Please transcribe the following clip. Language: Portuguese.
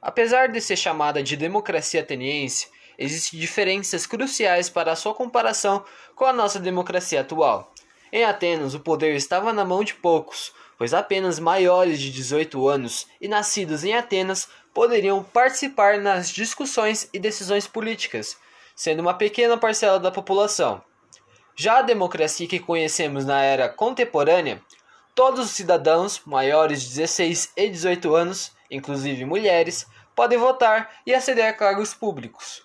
Apesar de ser chamada de democracia ateniense, existem diferenças cruciais para a sua comparação com a nossa democracia atual. Em Atenas, o poder estava na mão de poucos, pois apenas maiores de 18 anos e nascidos em Atenas poderiam participar nas discussões e decisões políticas, sendo uma pequena parcela da população. Já a democracia que conhecemos na era contemporânea, todos os cidadãos maiores de 16 e 18 anos, inclusive mulheres, podem votar e aceder a cargos públicos.